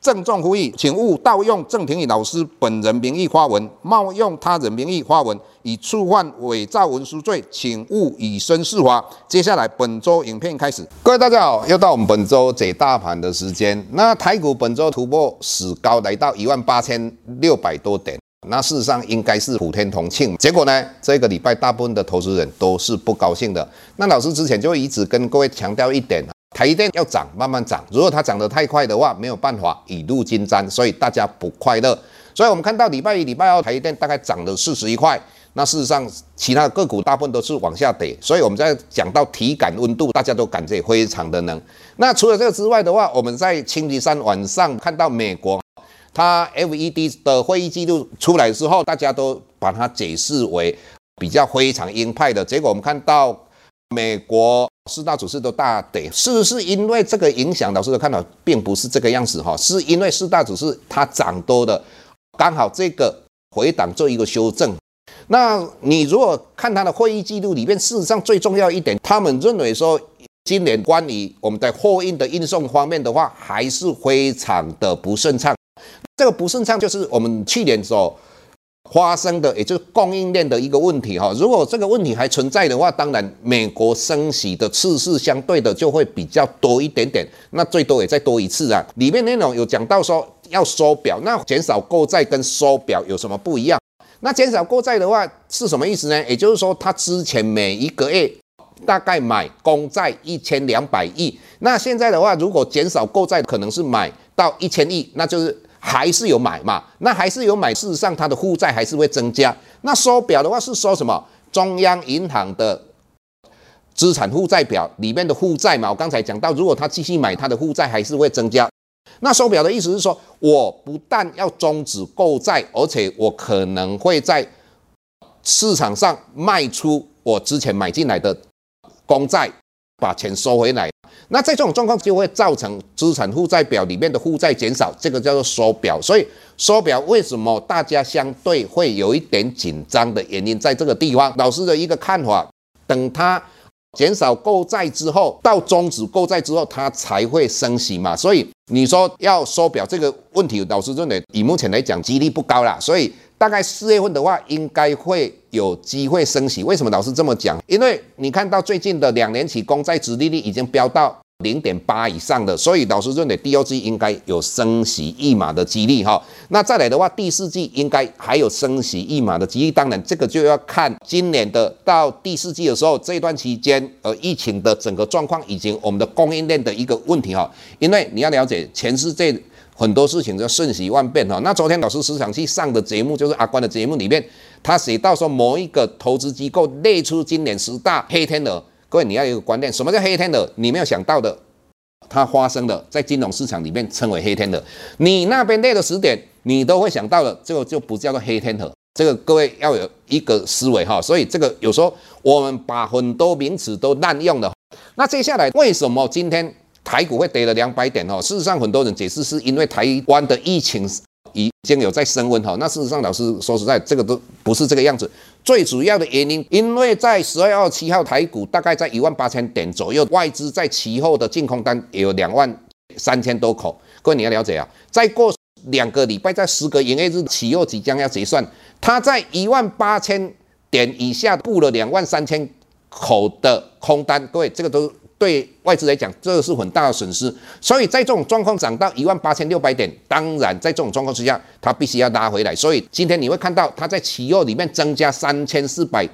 郑重呼吁，请勿盗用郑庭宇老师本人名义发文，冒用他人名义发文，以触犯伪造文书罪，请勿以身试法。接下来本周影片开始，各位大家好，又到我们本周解大盘的时间。那台股本周突破史高，来到一万八千六百多点，那事实上应该是普天同庆。结果呢，这个礼拜大部分的投资人都是不高兴的。那老师之前就一直跟各位强调一点。台积电要涨，慢慢涨。如果它涨得太快的话，没有办法雨露均沾，所以大家不快乐。所以我们看到礼拜一、礼拜二台积电大概涨了四十一块。那事实上，其他个股大部分都是往下跌。所以我们在讲到体感温度，大家都感觉非常的冷。那除了这个之外的话，我们在星期三晚上看到美国，它 FED 的会议记录出来之后，大家都把它解释为比较非常鹰派的。结果我们看到美国。四大指数都大跌，是不是因为这个影响？老师的看法并不是这个样子哈，是因为四大指数它涨多的，刚好这个回档做一个修正。那你如果看它的会议记录里面，事实上最重要一点，他们认为说今年关于我们在货运的运送方面的话，还是非常的不顺畅。这个不顺畅就是我们去年所。发生的也就是供应链的一个问题哈，如果这个问题还存在的话，当然美国升息的次数相对的就会比较多一点点，那最多也再多一次啊。里面内容有讲到说要缩表，那减少购债跟缩表有什么不一样？那减少购债的话是什么意思呢？也就是说，他之前每一个月大概买公债一千两百亿，那现在的话，如果减少购债，可能是买到一千亿，那就是。还是有买嘛？那还是有买。事实上，它的负债还是会增加。那收表的话是说什么？中央银行的资产负债表里面的负债嘛。我刚才讲到，如果他继续买，他的负债还是会增加。那收表的意思是说，我不但要终止购债，而且我可能会在市场上卖出我之前买进来的公债，把钱收回来。那在这种状况就会造成资产负债表里面的负债减少，这个叫做缩表。所以缩表为什么大家相对会有一点紧张的原因，在这个地方，老师的一个看法，等它减少购债之后，到终止购债之后，它才会升息嘛。所以你说要缩表这个问题，老师认为以目前来讲几率不高啦。所以大概四月份的话，应该会有机会升息。为什么老师这么讲？因为你看到最近的两年期公债殖利率已经飙到零点八以上的，所以老师认为第二季应该有升息一码的几率哈。那再来的话，第四季应该还有升息一码的几率。当然，这个就要看今年的到第四季的时候，这段期间呃疫情的整个状况以及我们的供应链的一个问题哈。因为你要了解全世界。很多事情就瞬息万变哈。那昨天老师时常去上的节目，就是阿关的节目里面，他写到说某一个投资机构列出今年十大黑天鹅。各位你要有一个观念，什么叫黑天鹅？你没有想到的，它发生的在金融市场里面称为黑天鹅。你那边列的十点，你都会想到的，这个就不叫做黑天鹅。这个各位要有一个思维哈。所以这个有时候我们把很多名词都滥用了。那接下来为什么今天？台股会跌了两百点哦。事实上，很多人解释是因为台湾的疫情已经有在升温哈。那事实上，老师说实在，这个都不是这个样子。最主要的原因，因为在十二月二七号，台股大概在一万八千点左右，外资在其后的净空单也有两万三千多口。各位你要了解啊，再过两个礼拜，在十个营业日期又即将要结算，它在一万八千点以下布了两万三千口的空单。各位，这个都。对外资来讲，这是很大的损失，所以在这种状况涨到一万八千六百点，当然在这种状况之下，它必须要拉回来。所以今天你会看到它在期货里面增加三千四百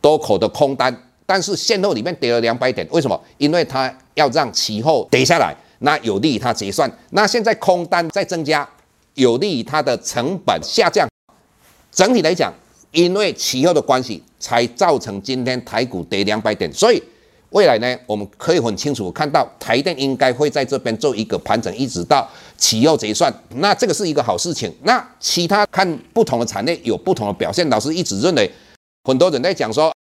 多口的空单，但是现货里面跌了两百点，为什么？因为它要让期货跌下来，那有利于它结算。那现在空单在增加，有利于它的成本下降。整体来讲，因为期货的关系，才造成今天台股跌两百点。所以未来呢，我们可以很清楚看到台电应该会在这边做一个盘整，一直到期后结算。那这个是一个好事情。那其他看不同的产业有不同的表现。老师一直认为，很多人在讲说，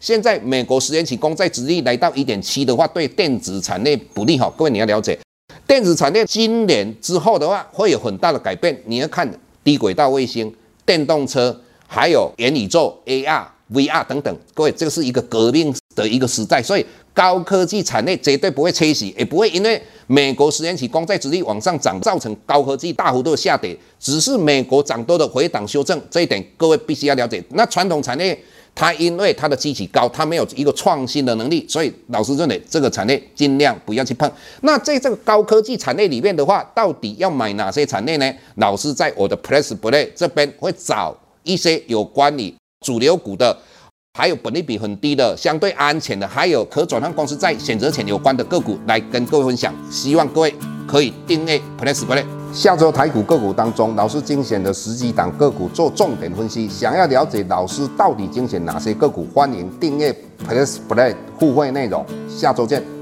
现在美国十年期公债殖利率来到一点七的话，对电子产业不利哈。各位你要了解，电子产业今年之后的话会有很大的改变。你要看低轨道卫星、电动车。还有元宇宙、AR、VR 等等，各位，这个是一个革命的一个时代，所以高科技产业绝对不会缺席，也不会因为美国十年期公债殖利率往上涨，造成高科技大幅度下跌，只是美国涨多的回档修正，这一点各位必须要了解。那传统产业它因为它的基期高，它没有一个创新的能力，所以老师认为这个产业尽量不要去碰。那在这个高科技产业里面的话，到底要买哪些产业呢？老师在我的 Press Play 这边会找。一些有关于主流股的，还有本利比很低的、相对安全的，还有可转换公司债选择权有关的个股来跟各位分享。希望各位可以订阅 Plus Play。下周台股个股当中，老师精选的十几档个股做重点分析。想要了解老师到底精选哪些个股，欢迎订阅 Plus Play 互惠内容。下周见。